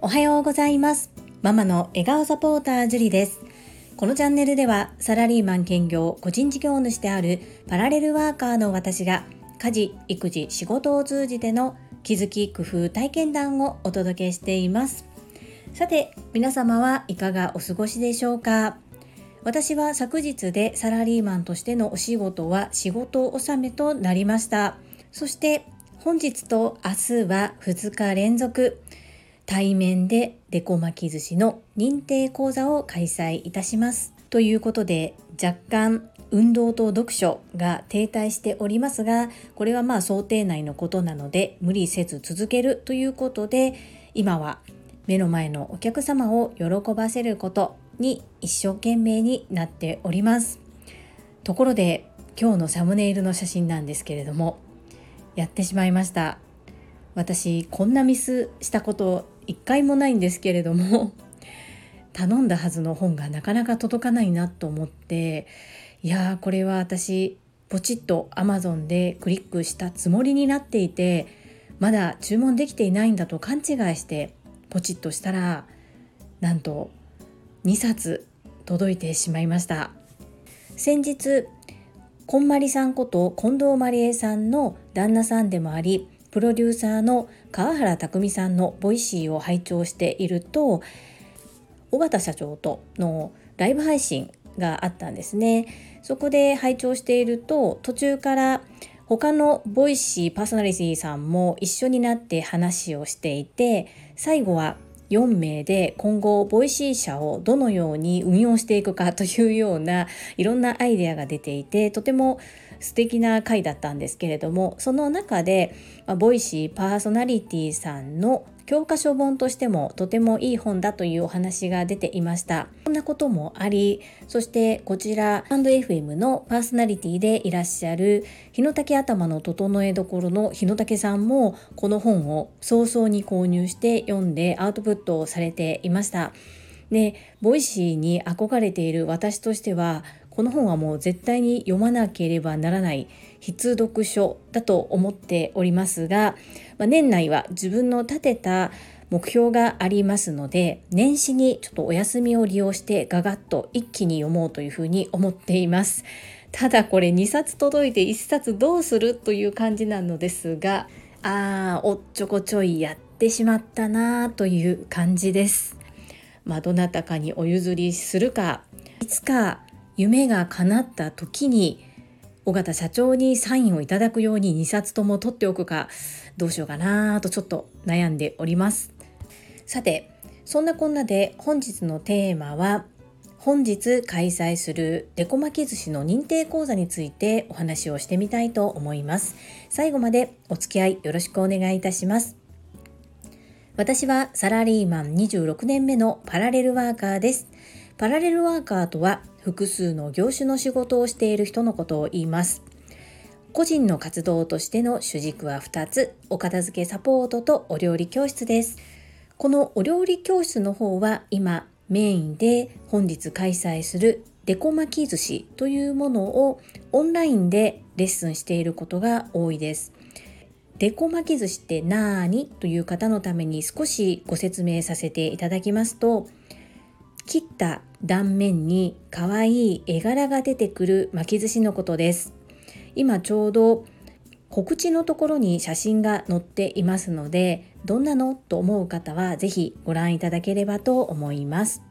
おはようございます。ママの笑顔サポータージュリです。このチャンネルではサラリーマン兼業個人事業主であるパラレルワーカーの私が家事育児仕事を通じての気づき工夫体験談をお届けしています。さて皆様はいかがお過ごしでしょうか？私は昨日でサラリーマンとしてのお仕事は仕事納めとなりました。そして本日と明日は2日連続対面でデコ巻き寿司の認定講座を開催いたします。ということで若干運動と読書が停滞しておりますがこれはまあ想定内のことなので無理せず続けるということで今は目の前のお客様を喜ばせることに一生懸命になっております。ところで今日のサムネイルの写真なんですけれどもやってしまいました。私こんなミスしたこと一回もないんですけれども 頼んだはずの本がなかなか届かないなと思っていやーこれは私ポチッと Amazon でクリックしたつもりになっていてまだ注文できていないんだと勘違いしてポチッとしたらなんと2冊届いてしまいました。先日こんまりさんこと近藤まりえさんの旦那さんでもありプロデューサーの川原拓さんのボイシーを拝聴していると尾形社長とのライブ配信があったんですね。そこで拝聴していると途中から他のボイシーパーソナリティさんも一緒になって話をしていて最後は4名で今後ボイシー社をどのように運用していくかというようないろんなアイデアが出ていてとても素敵な回だったんですけれどもその中で、ボイシーパーソナリティさんの教科書本としてもとてもいい本だというお話が出ていました。こんなこともありそしてこちらハンド FM のパーソナリティでいらっしゃる日野竹頭の整えどころの日野竹さんもこの本を早々に購入して読んでアウトプットをされていました。でボイシーに憧れている私としてはこの本はもう絶対に読まなければならない必読書だと思っておりますが、まあ、年内は自分の立てた目標がありますので年始にちょっとお休みを利用してガガッと一気に読もうというふうに思っています。ただこれ2冊届いて1冊どうするという感じなのですがあーおっちょこちょいやってしまったなという感じです。まあ、どなたかにお譲りするかいつか夢が叶った時に尾形社長にサインをいただくように2冊とも取っておくかどうしようかなとちょっと悩んでおります。さてそんなこんなで本日のテーマは本日開催するデコ巻き寿司の認定講座についてお話をしてみたいと思います。最後までお付き合いよろしくお願いいたします。私はサラリーマン26年目のパラレルワーカーです。パラレルワーカーとは複数の業種の仕事をしている人のことを言います。個人の活動としての主軸は2つ、お片付けサポートとお料理教室です。このお料理教室の方は今メインで本日開催するデコ巻き寿司というものをオンラインでレッスンしていることが多いです。デコ巻き寿司って何という方のために少しご説明させていただきますと切った断面に可愛い絵柄が出てくる巻き寿司のことです。今ちょうど告知のところに写真が載っていますので、どんなの？と思う方はぜひご覧いただければと思います。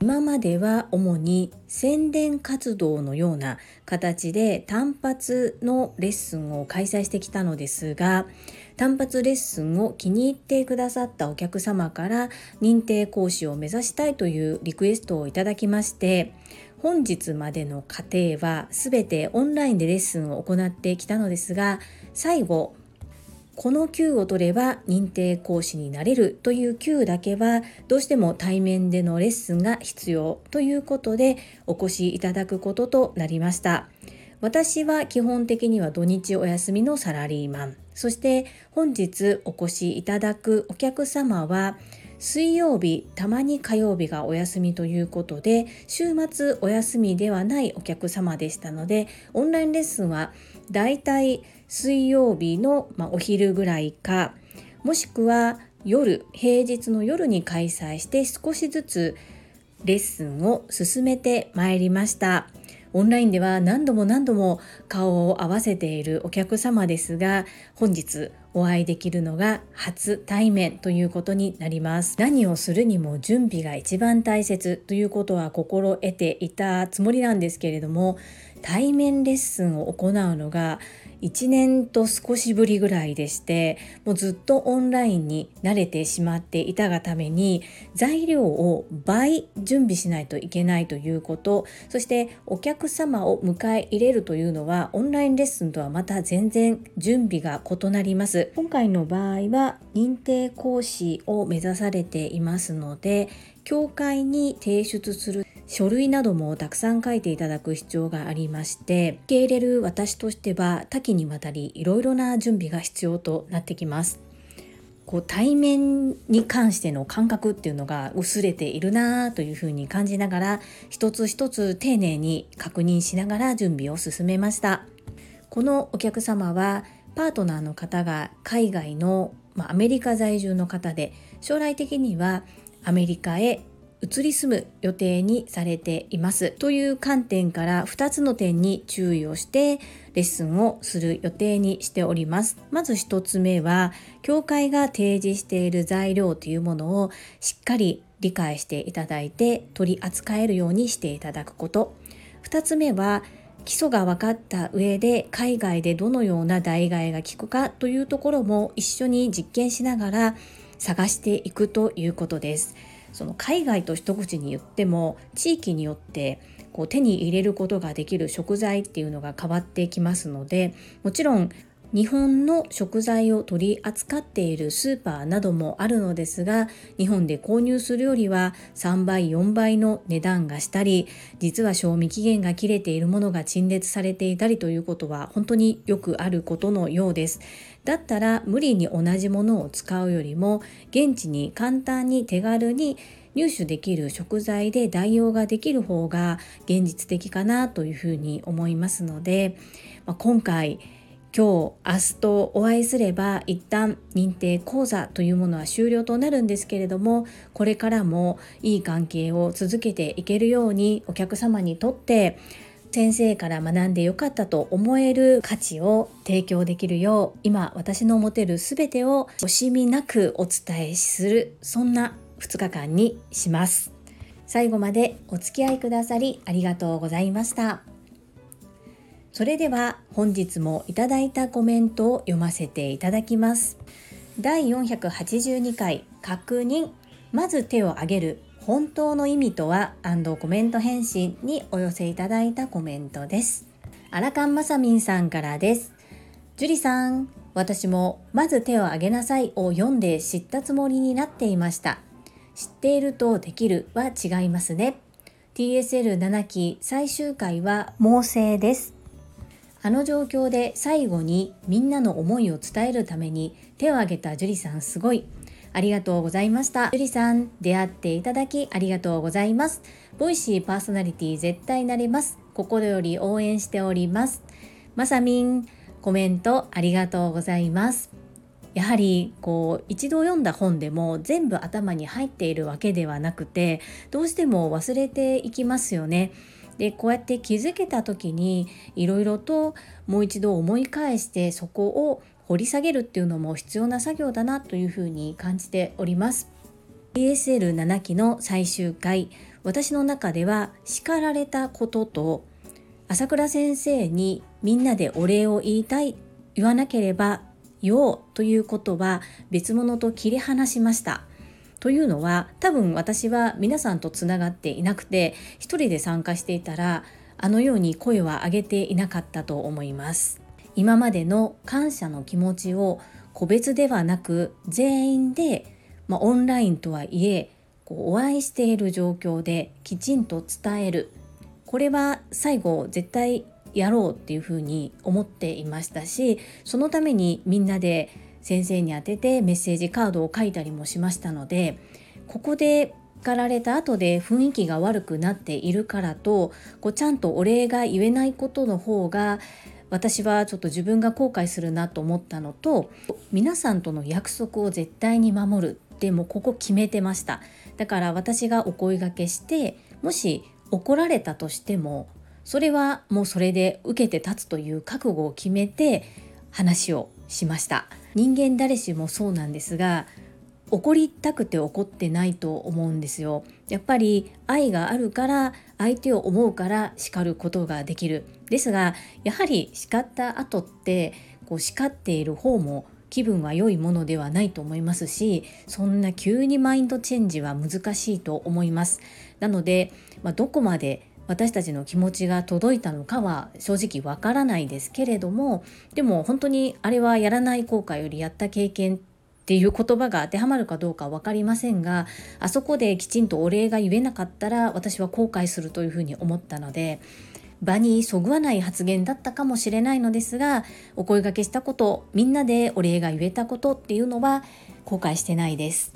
今までは主に宣伝活動のような形で単発のレッスンを開催してきたのですが単発レッスンを気に入ってくださったお客様から認定講師を目指したいというリクエストをいただきまして本日までの過程は全てオンラインでレッスンを行ってきたのですが最後この級を取れば認定講師になれるという級だけはどうしても対面でのレッスンが必要ということでお越しいただくこととなりました。私は基本的には土日お休みのサラリーマンそして本日お越しいただくお客様は水曜日たまに火曜日がお休みということで週末お休みではないお客様でしたのでオンラインレッスンはだいたい水曜日の、お昼ぐらいかもしくは夜平日の夜に開催して少しずつレッスンを進めてまいりました。オンラインでは何度も何度も顔を合わせているお客様ですが本日お会いできるのが初対面ということになります。何をするにも準備が一番大切ということは心得ていたつもりなんですけれども対面レッスンを行うのが1年と少しぶりぐらいでしてもうずっとオンラインに慣れてしまっていたがために材料を倍準備しないといけないということそしてお客様を迎え入れるというのはオンラインレッスンとはまた全然準備が異なります。今回の場合は認定講師を目指されていますので教会に提出する書類などもたくさん書いていただく必要がありまして受け入れる私としては多岐にわたりいろいろな準備が必要となってきます。こう対面に関しての感覚っていうのが薄れているなというふうに感じながら一つ一つ丁寧に確認しながら準備を進めましたこのお客様はパートナーの方が海外の、まあ、アメリカ在住の方で将来的にはアメリカへ移り住む予定にされています。という観点から2つの点に注意をしてレッスンをする予定にしております。まず1つ目は教会が提示している材料というものをしっかり理解していただいて取り扱えるようにしていただくこと。2つ目は基礎が分かった上で海外でどのような代替が効くかというところも一緒に実験しながら探していくということです。その海外と一口に言っても地域によってこう手に入れることができる食材っていうのが変わってきますのでもちろん日本の食材を取り扱っているスーパーなどもあるのですが日本で購入するよりは3倍4倍の値段がしたり実は賞味期限が切れているものが陳列されていたりということは本当によくあることのようです。だったら無理に同じものを使うよりも現地に簡単に手軽に入手できる食材で代用ができる方が現実的かなというふうに思いますので、まあ、今回今日明日とお会いすれば一旦認定講座というものは終了となるんですけれどもこれからもいい関係を続けていけるようにお客様にとって先生から学んでよかったと思える価値を提供できるよう今私の持てる全てを惜しみなくお伝えするそんな2日間にします。最後までお付き合いくださりありがとうございました。それでは本日もいただいたコメントを読ませていただきます第482回確認まず手を挙げる本当の意味とはコメント返信にお寄せいただいたコメントです。アラカンマサミンさんからです。ジュリさん、私もまず手を挙げなさいを読んで知ったつもりになっていました。知っているとできるは違いますね。TSL7 期最終回は猛省です。あの状況で最後にみんなの思いを伝えるために手を挙げたジュリさんすごい。ありがとうございました。ゆりさん、出会っていただきありがとうございます。ボイシーパーソナリティ絶対なれます。心より応援しております。まさみん、コメントありがとうございます。やはりこう一度読んだ本でも全部頭に入っているわけではなくてどうしても忘れていきますよね。でこうやって気づけた時にいろいろともう一度思い返してそこを掘り下げるっていうのも必要な作業だなというふうに感じております。ESL7 期の最終回私の中では叱られたことと朝倉先生にみんなでお礼を言いたい言わなければようということは別物と切り離しました。というのは多分私は皆さんとつながっていなくて一人で参加していたらあのように声は上げていなかったと思います。今までの感謝の気持ちを個別ではなく全員で、まあ、オンラインとはいえこうお会いしている状況できちんと伝えるこれは最後絶対やろうっていうふうに思っていましたしそのためにみんなで先生に宛ててメッセージカードを書いたりもしましたのでここで叱られた後で雰囲気が悪くなっているからとこうちゃんとお礼が言えないことの方が私はちょっと自分が後悔するなと思ったのと皆さんとの約束を絶対に守るってもここ決めてました。だから私がお声がけしてもし怒られたとしてもそれはもうそれで受けて立つという覚悟を決めて話をしました。人間誰しもそうなんですが怒りたくて怒ってないと思うんですよ。やっぱり愛があるから相手を思うから叱ることができる。ですがやはり叱った後ってこう叱っている方も気分は良いものではないと思いますしそんな急にマインドチェンジは難しいと思います。なので、まあ、どこまで私たちの気持ちが届いたのかは正直わからないですけれどもでも本当にあれはやらない後悔よりやった経験っていう言葉が当てはまるかどうか分かりませんがあそこできちんとお礼が言えなかったら私は後悔するというふうに思ったので場にそぐわない発言だったかもしれないのですがお声がけしたことみんなでお礼が言えたことっていうのは後悔してないです。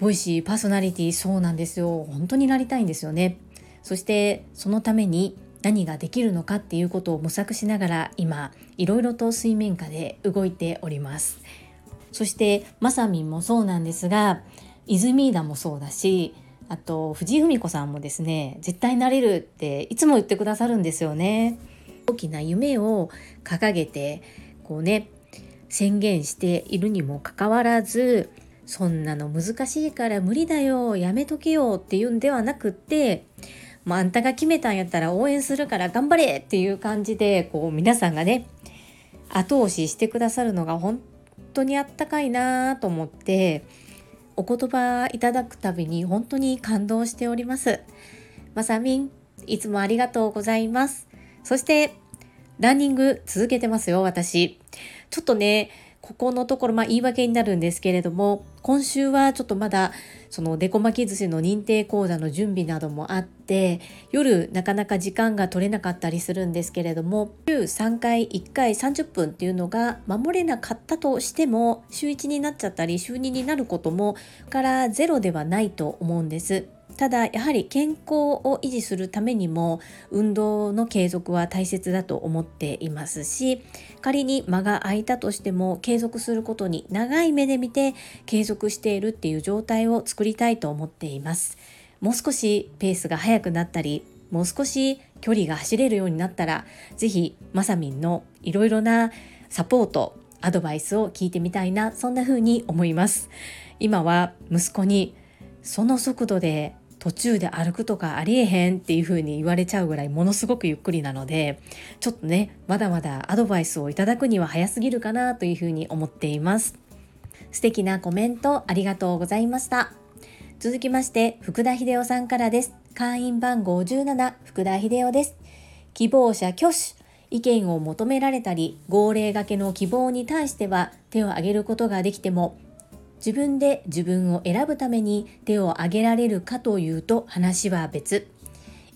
ボイシーパーソナリティそうなんですよ本当になりたいんですよね。そしてそのために何ができるのかっていうことを模索しながら今いろいろと水面下で動いております。そしてまさみんもそうなんですが泉田もそうだしあと藤井文子さんもですね絶対なれるっていつも言ってくださるんですよね。大きな夢を掲げてこうね宣言しているにもかかわらずそんなの難しいから無理だよやめとけよっていうんではなくってもうあんたが決めたんやったら応援するから頑張れっていう感じでこう皆さんがね後押ししてくださるのが本当にあったかいなと思ってお言葉いただくたびに本当に感動しております。まさみんいつもありがとうございます。そしてランニング続けてますよ私。ちょっとねここのところ、まあ言い訳になるんですけれども、今週はちょっとまだ、そのデコ巻き寿司の認定講座の準備などもあって、夜なかなか時間が取れなかったりするんですけれども、週3回1回30分っていうのが守れなかったとしても、週1になっちゃったり、週2になることも、からゼロではないと思うんです。ただやはり健康を維持するためにも運動の継続は大切だと思っていますし仮に間が空いたとしても継続することに長い目で見て継続しているっていう状態を作りたいと思っています。もう少しペースが速くなったりもう少し距離が走れるようになったら是非まさみんのいろいろなサポートアドバイスを聞いてみたいなそんな風に思います。今は息子にその速度で途中で歩くとかありえへんっていう風に言われちゃうぐらいものすごくゆっくりなのでちょっとねまだまだアドバイスをいただくには早すぎるかなという風に思っています。素敵なコメントありがとうございました。続きまして福田秀夫さんからです。会員番号17福田秀夫です。希望者挙手。意見を求められたり号令がけの希望に対しては手を挙げることができても自分で自分を選ぶために手を挙げられるかというと話は別。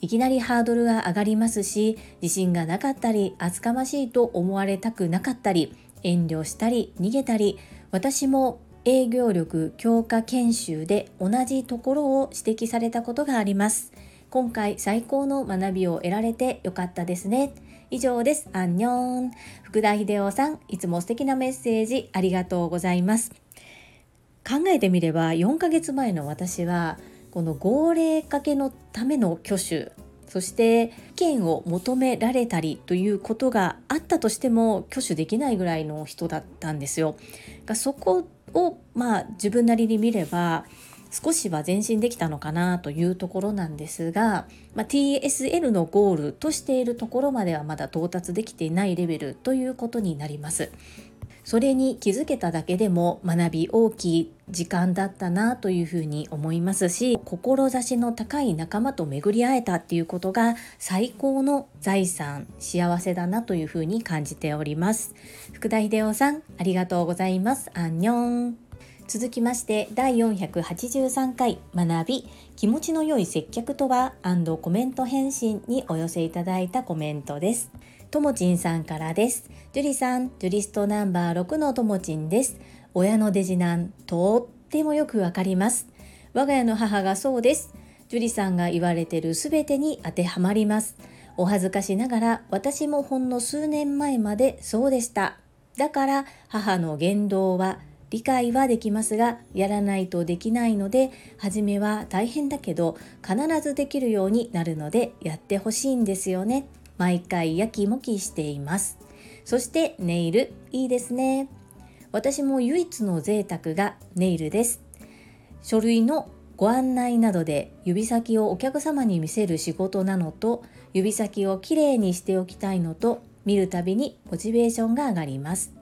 いきなりハードルが上がりますし、自信がなかったり、厚かましいと思われたくなかったり、遠慮したり、逃げたり、私も営業力強化研修で同じところを指摘されたことがあります。今回最高の学びを得られてよかったですね。以上です。アンニョン。福田秀夫さん、いつも素敵なメッセージありがとうございます。考えてみれば4ヶ月前の私はこの号令かけのための挙手そして意見を求められたりということがあったとしても挙手できないぐらいの人だったんですよ。そこをまあ自分なりに見れば少しは前進できたのかなというところなんですが、まあ、TSL のゴールとしているところまではまだ到達できていないレベルということになります。それに気づけただけでも学び大きい時間だったなというふうに思いますし志の高い仲間と巡り合えたっていうことが最高の財産幸せだなというふうに感じております。福田秀夫さんありがとうございます。アンニョン。続きまして第483回学び気持ちの良い接客とはコメント返信にお寄せいただいたコメントです。ともちんさんからです。ジュリさん、ジュリストナンバー6のともちんです。親のデジナン、とってもよくわかります。我が家の母がそうです。ジュリさんが言われてるすべてに当てはまります。お恥ずかしながら私もほんの数年前までそうでした。だから母の言動は理解はできますがやらないとできないので初めは大変だけど必ずできるようになるのでやってほしいんですよね毎回やきもきしています。そしてネイルいいですね。私も唯一の贅沢がネイルです。書類のご案内などで指先をお客様に見せる仕事なのと指先をきれいにしておきたいのと見るたびにモチベーションが上がります。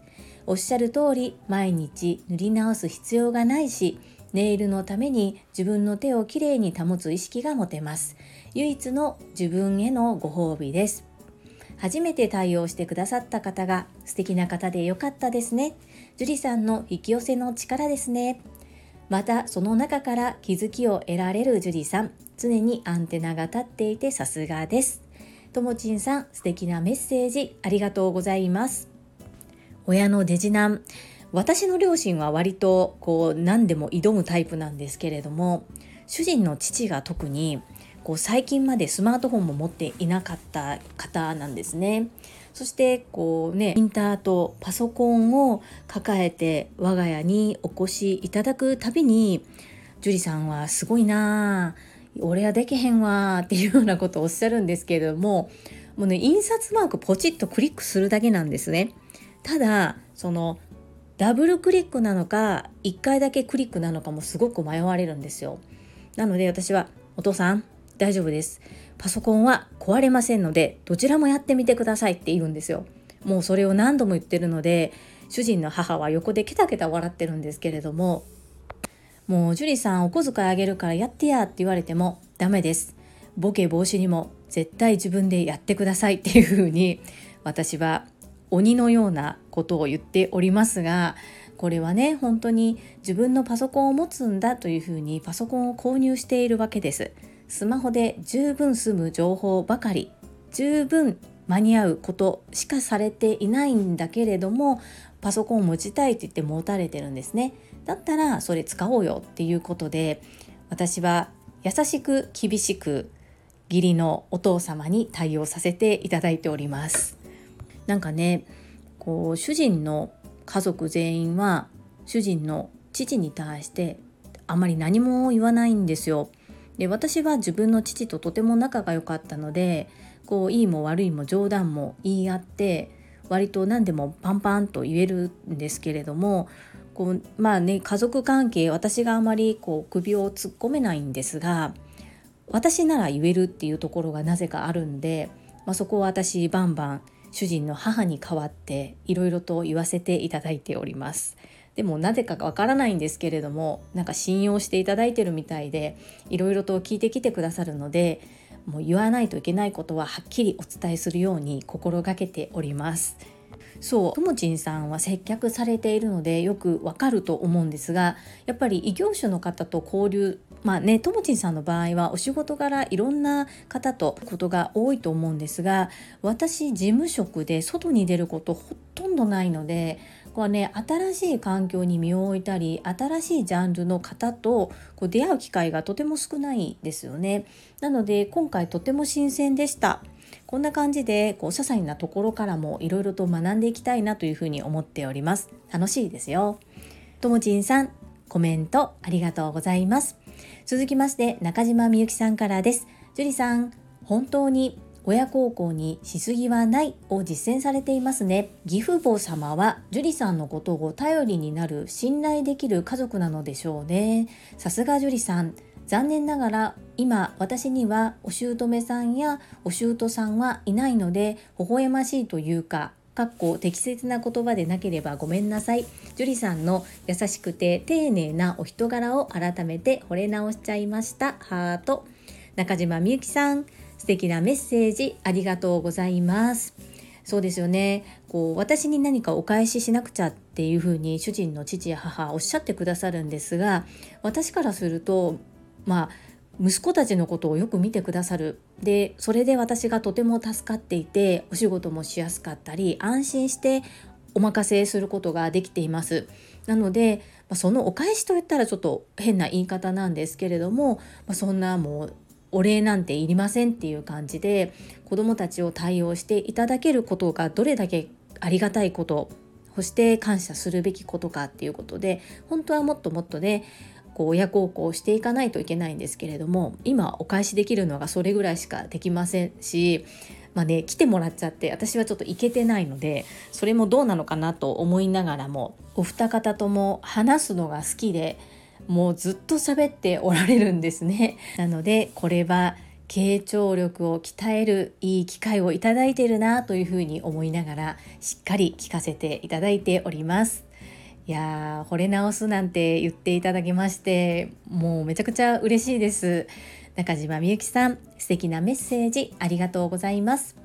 おっしゃる通り毎日塗り直す必要がないしネイルのために自分の手をきれいに保つ意識が持てます。唯一の自分へのご褒美です。初めて対応してくださった方が素敵な方でよかったですね。樹里さんの引き寄せの力ですね。またその中から気づきを得られる樹里さん。常にアンテナが立っていてさすがです。ともちんさん素敵なメッセージありがとうございます。親のデジナン私の両親は割とこう何でも挑むタイプなんですけれども主人の父が特にこう最近までスマートフォンも持っていなかった方なんですね。そしてこうねインターとパソコンを抱えて我が家にお越しいただくたびに樹里さんはすごいなあ俺はできへんわっていうようなことをおっしゃるんですけれどももうね印刷マークポチッとクリックするだけなんですね。ただそのダブルクリックなのか1回だけクリックなのかもすごく迷われるんですよなので私はお父さん大丈夫です。パソコンは壊れませんのでどちらもやってみてくださいって言うんですよ。もうそれを何度も言ってるので主人の母は横でケタケタ笑ってるんですけれどももう樹里さんお小遣いあげるからやってやって言われてもダメです。ボケ防止にも絶対自分でやってくださいっていうふうに私は鬼のようなことを言っておりますがこれはね本当に自分のパソコンを持つんだというふうにパソコンを購入しているわけです。スマホで十分済む情報ばかり十分間に合うことしかされていないんだけれどもパソコンを持ちたいって言って持たれてるんですねだったらそれ使おうよっていうことで私は優しく厳しく義理のお父様に対応させていただいておりますなんかねこう主人の家族全員は主人の父に対してあまり何も言わないんですよ。で私は自分の父ととても仲が良かったのでこういいも悪いも冗談も言い合って割と何でもパンパンと言えるんですけれどもこうまあね家族関係私があまりこう首を突っ込めないんですが私なら言えるっていうところがなぜかあるんで、まあ、そこは私バンバン主人の母に代わっていろいろと言わせていただいております。でもなぜかわからないんですけれどもなんか信用していただいてるみたいでいろいろと聞いてきてくださるのでもう言わないといけないことははっきりお伝えするように心がけております。そうともちんさんは接客されているのでよくわかると思うんですがやっぱり異業種の方と交流まあねともちんさんの場合はお仕事柄いろんな方とことが多いと思うんですが私事務職で外に出ることほとんどないのでこうね新しい環境に身を置いたり新しいジャンルの方とこう出会う機会がとても少ないですよね。なので今回とても新鮮でした。こんな感じでこう些細なところからもいろいろと学んでいきたいなというふうに思っております。楽しいですよ。ともちんさん、コメントありがとうございます。続きまして中島みゆきさんからです。樹里さん、本当に親孝行にしすぎはないを実践されていますね。義父母様は樹里さんのことを頼りになる信頼できる家族なのでしょうね。さすが樹里さん。残念ながら今私にはお姑さんやお姑さんはいないので微笑ましいというかかっこ適切な言葉でなければごめんなさい。樹里さんの優しくて丁寧なお人柄を改めて惚れ直しちゃいました。ハート。中島みゆきさん、素敵なメッセージありがとうございます。そうですよね。こう私に何かお返ししなくちゃっていうふうに主人の父や母おっしゃってくださるんですが、私からするとまあ息子たちのことをよく見てくださるでそれで私がとても助かっていてお仕事もしやすかったり安心してお任せすることができていますなのでそのお返しといったらちょっと変な言い方なんですけれどもそんなもうお礼なんていりませんっていう感じで子どもたちを対応していただけることがどれだけありがたいことそして感謝するべきことかっていうことで本当はもっともっとねこう親孝行していかないといけないんですけれども今お返しできるのがそれぐらいしかできませんしまあね来てもらっちゃって私はちょっと行けてないのでそれもどうなのかなと思いながらもお二方とも話すのが好きでもうずっと喋っておられるんですね。なのでこれは傾聴力を鍛えるいい機会をいただいているなというふうに思いながらしっかり聞かせていただいております。いやー惚れ直すなんて言っていただきましてもうめちゃくちゃ嬉しいです。中島みゆきさん素敵なメッセージありがとうございます。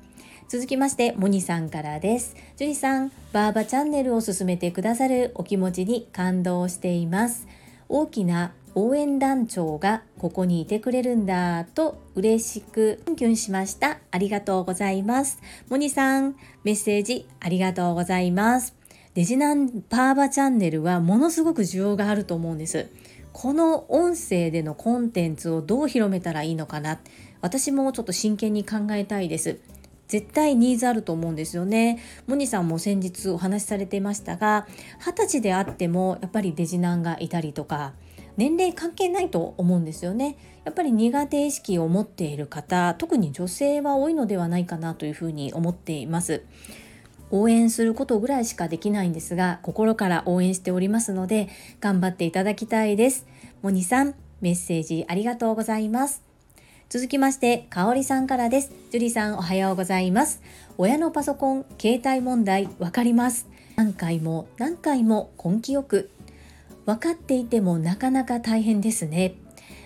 続きましてモニさんからですジュリさんバーバチャンネルを進めてくださるお気持ちに感動しています大きな応援団長がここにいてくれるんだと嬉しくキュンしました。ありがとうございます。モニさんメッセージありがとうございます。デジナンパーバチャンネルはものすごく需要があると思うんです。この音声でのコンテンツをどう広めたらいいのかな。私もちょっと真剣に考えたいです。絶対ニーズあると思うんですよね。モニさんも先日お話しされていましたが、二十歳であってもやっぱりデジナンがいたりとか、年齢関係ないと思うんですよね。やっぱり苦手意識を持っている方、特に女性は多いのではないかなというふうに思っています。応援することぐらいしかできないんですが、心から応援しておりますので、頑張っていただきたいです。モニさん、メッセージありがとうございます。続きまして、かおりさんからです。樹里さんおはようございます。親のパソコン、携帯問題、わかります。何回も何回も根気よく。分かっていてもなかなか大変ですね。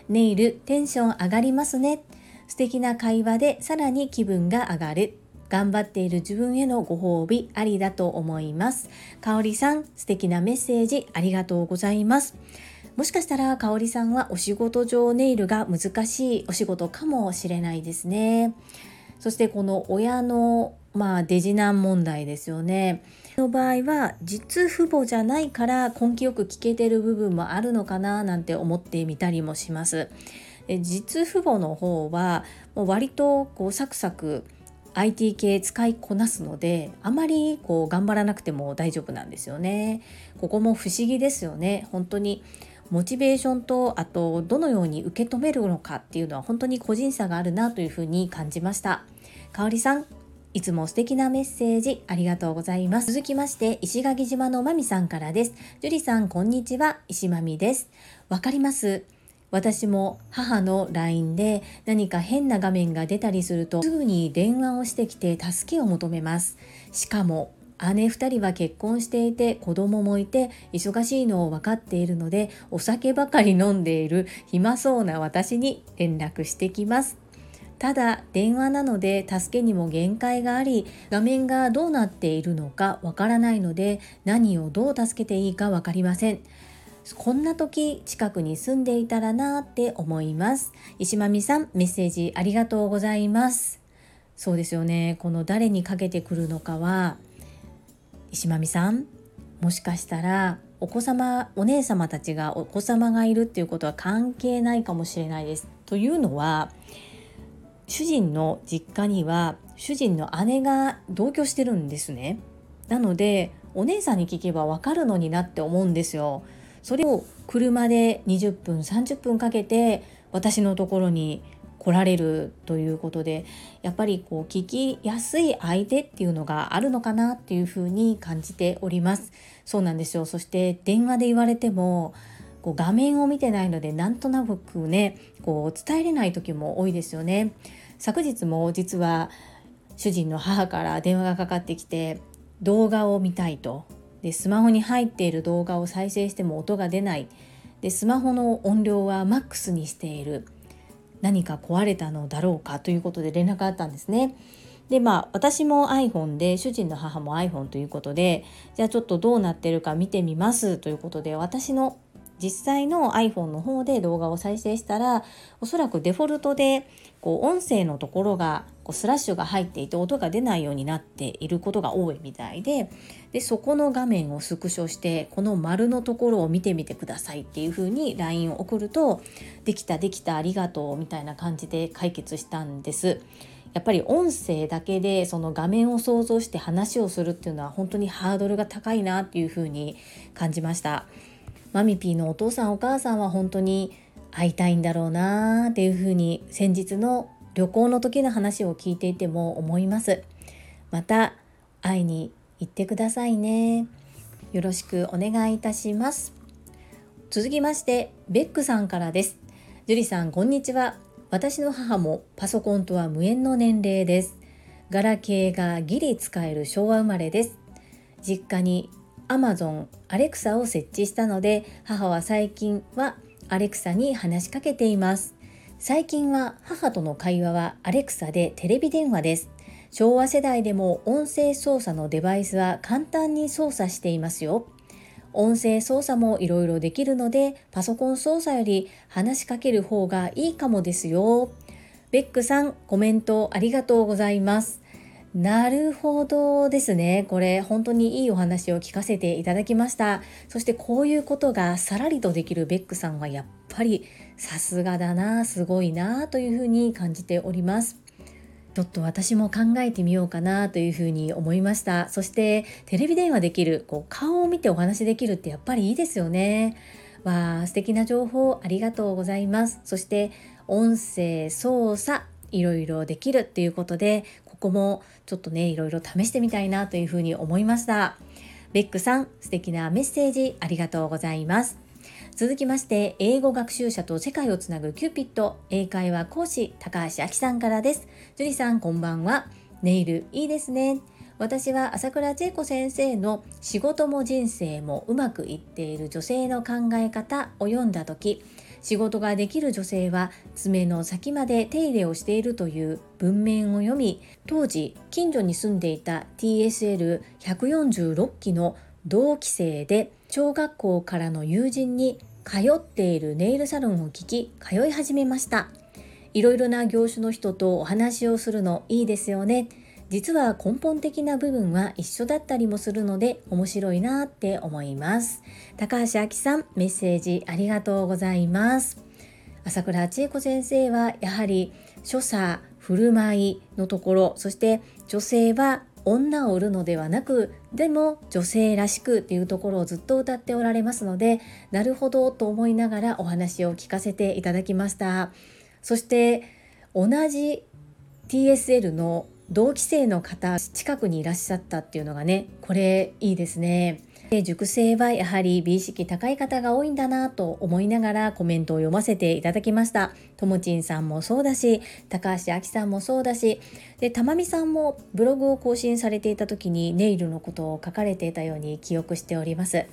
ネイル、テンション上がりますね。素敵な会話でさらに気分が上がる。頑張っている自分へのご褒美ありだと思います。かおりさん、素敵なメッセージありがとうございます。もしかしたら香里さんはお仕事上ネイルが難しいお仕事かもしれないですね。そしてこの親のまあデジナン問題ですよね。の場合は実父母じゃないから根気よく聞けてる部分もあるのかななんて思ってみたりもします。実父母の方はもう割とこうサクサク IT 系使いこなすのであまりこう頑張らなくても大丈夫なんですよね。ここも不思議ですよね。本当にモチベーションとあとどのように受け止めるのかっていうのは本当に個人差があるなというふうに感じましたかおりさんいつも素敵なメッセージありがとうございます。続きまして、石垣島のまみさんからです。樹里さん、こんにちは。石まみです。わかります。私も母の LINE で何か変な画面が出たりするとすぐに電話をしてきて助けを求めます。しかも姉2人は結婚していて子供もいて忙しいのを分かっているのでお酒ばかり飲んでいる暇そうな私に連絡してきます。ただ電話なので助けにも限界があり画面がどうなっているのかわからないので何をどう助けていいか分かりません。こんな時近くに住んでいたらなって思います。石間美さんメッセージありがとうございます。そうですよね。この誰にかけてくるのかは石間美さんもしかしたらお子様お姉様たちがお子様がいるっていうことは関係ないかもしれないです。というのは主人の実家には主人の姉が同居してるんですね。なのでお姉さんに聞けばわかるのになって思うんですよ。それを車で20分30分かけて私のところに来られるということでやっぱりこう聞きやすい相手っていうのがあるのかなっていうふうに感じております。そうなんですよ。そして電話で言われてもこう画面を見てないのでなんとなくねこう伝えれない時も多いですよね。昨日も実は主人の母から電話がかかってきて動画を見たいと。でスマホに入っている動画を再生しても音が出ない。でスマホの音量はマックスにしている。何か壊れたのだろうかということで連絡があったんですね。でまあ私も iPhone で主人の母も iPhone ということでじゃあちょっとどうなってるか見てみますということで私の実際の iPhone の方で動画を再生したらおそらくデフォルトでこう音声のところがこうスラッシュが入っていて音が出ないようになっていることが多いみたいででそこの画面をスクショしてこの丸のところを見てみてくださいっていう風に LINE を送るとできたできたありがとうみたいな感じで解決したんです。やっぱり音声だけでその画面を想像して話をするっていうのは本当にハードルが高いなっていう風に感じました。マミピーのお父さんお母さんは本当に会いたいんだろうなっていうふうに先日の旅行の時の話を聞いていても思います。また会いに行ってくださいね。よろしくお願いいたします。続きましてベックさんからです。ジュリさんこんにちは。私の母もパソコンとは無縁の年齢です。ガラケーがギリ使える昭和生まれです。実家に Amazon アレクサを設置したので母は最近はアレクサに話しかけています。最近は母との会話はアレクサでテレビ電話です。昭和世代でも音声操作のデバイスは簡単に操作していますよ。音声操作もいろいろできるのでパソコン操作より話しかける方がいいかもですよ。ベックさんコメントありがとうございます。なるほどですね。これ本当にいいお話を聞かせていただきました。そしてこういうことがさらりとできるベックさんはやっぱりさすがだな、すごいなというふうに感じております。ちょっと私も考えてみようかなというふうに思いました。そしてテレビ電話できる、こう顔を見てお話できるってやっぱりいいですよね。わあ、素敵な情報ありがとうございます。そして音声操作いろいろできるっていうことでここもちょっとねいろいろ試してみたいなというふうに思いました。ベックさん素敵なメッセージありがとうございます。続きまして英語学習者と世界をつなぐキューピット。英会話講師高橋明さんからです。樹里さんこんばんは。ネイルいいですね。私は朝倉千恵子先生の仕事も人生もうまくいっている女性の考え方を読んだ時仕事ができる女性は爪の先まで手入れをしているという文面を読み当時近所に住んでいた TSL146 期の同期生で小学校からの友人に通っているネイルサロンを聞き通い始めました。いろいろな業種の人とお話をするのいいですよね。実は根本的な部分は一緒だったりもするので面白いなって思います。高橋明さんメッセージありがとうございます。朝倉千恵子先生はやはり所作振る舞いのところそして女性は女を売るのではなくでも女性らしくっていうところをずっと歌っておられますのでなるほどと思いながらお話を聞かせていただきました。そして同じ TSL の同期生の方近くにいらっしゃったっていうのがねこれいいですね。で熟成はやはり美意識高い方が多いんだなと思いながらコメントを読ませていただきました。ともちんさんもそうだし、高橋明さんもそうだし、で、たまみさんもブログを更新されていた時にネイルのことを書かれていたように記憶しております。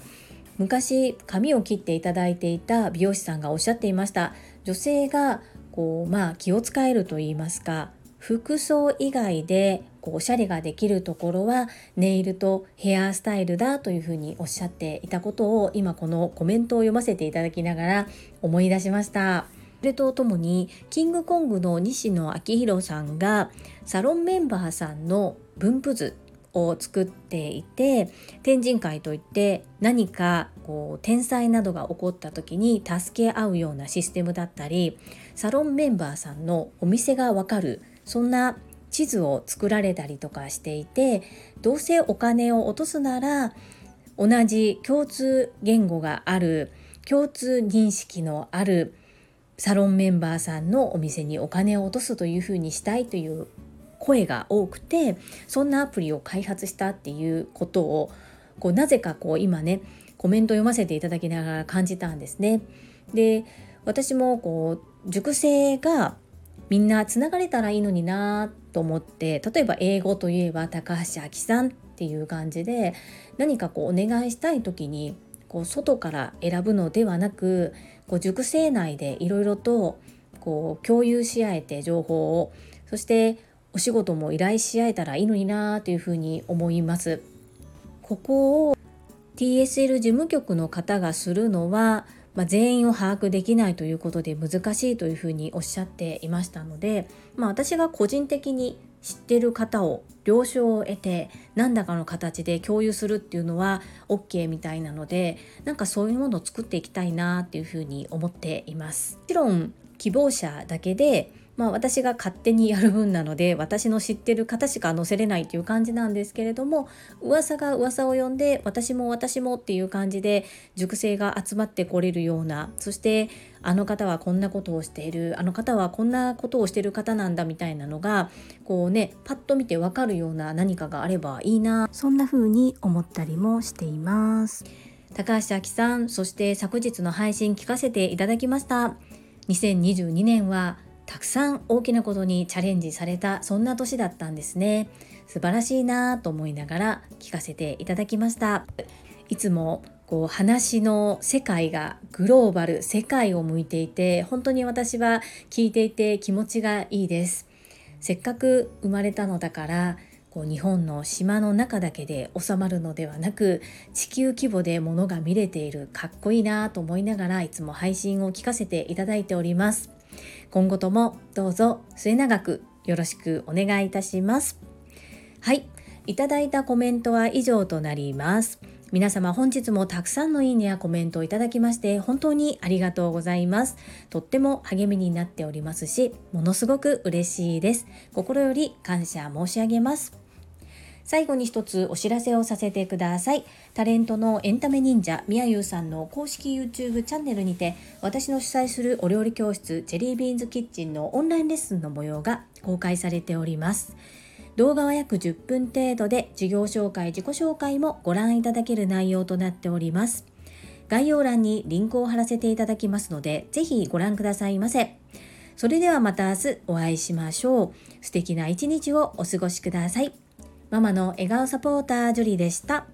昔髪を切っていただいていた美容師さんがおっしゃっていました女性がこうまあ気を使えると言いますか服装以外でこうおしゃれができるところはネイルとヘアスタイルだというふうにおっしゃっていたことを今このコメントを読ませていただきながら思い出しました。それとともにキングコングの西野昭弘さんがサロンメンバーさんの分布図を作っていて天神会といって何かこう天災などが起こった時に助け合うようなシステムだったりサロンメンバーさんのお店がわかるそんな地図を作られたりとかしていてどうせお金を落とすなら同じ共通言語がある共通認識のあるサロンメンバーさんのお店にお金を落とすというふうにしたいという声が多くてそんなアプリを開発したっていうことをこうなぜかこう今ねコメント読ませていただきながら感じたんですね。で私もこう塾生がみんなつながれたらいいのになと思って例えば英語といえば高橋明さんっていう感じで何かこうお願いしたい時にこう外から選ぶのではなくこう塾生内でいろいろとこう共有し合えて情報をそしてお仕事も依頼し合えたらいいのになというふうに思います。ここを TSL 事務局の方がするのはまあ、全員を把握できないということで難しいというふうにおっしゃっていましたので、まあ、私が個人的に知ってる方を了承を得て何らかの形で共有するっていうのは OK みたいなのでなんかそういうものを作っていきたいなっていうふうに思っています。もちろん希望者だけでまあ、私が勝手にやる分なので私の知ってる方しか載せれないっていう感じなんですけれども噂が噂を呼んで私も私もっていう感じで熟成が集まってこれるようなそしてあの方はこんなことをしているあの方はこんなことをしている方なんだみたいなのがこうねパッと見てわかるような何かがあればいいな。そんな風に思ったりもしています。高橋明さんそして昨日の配信聞かせていただきました。2022年はたくさん大きなことにチャレンジされたそんな年だったんですね。素晴らしいなと思いながら聞かせていただきました。いつもこう話の世界がグローバル世界を向いていて本当に私は聞いていて気持ちがいいです。せっかく生まれたのだからこう日本の島の中だけで収まるのではなく地球規模でものが見れているかっこいいなと思いながらいつも配信を聞かせていただいております。今後ともどうぞ末永くよろしくお願いいたします。はい。いただいたコメントは以上となります。皆様本日もたくさんのいいねやコメントをいただきまして本当にありがとうございます。とっても励みになっておりますし、ものすごく嬉しいです。心より感謝申し上げます。最後に一つお知らせをさせてください。タレントのエンタメ忍者みやゆうさんの公式 YouTube チャンネルにて私の主催するお料理教室ジェリービーンズキッチンのオンラインレッスンの模様が公開されております。動画は約10分程度で事業紹介、自己紹介もご覧いただける内容となっております。概要欄にリンクを貼らせていただきますので、ぜひご覧くださいませ。それではまた明日お会いしましょう。素敵な一日をお過ごしください。ママの笑顔サポータージュリでした。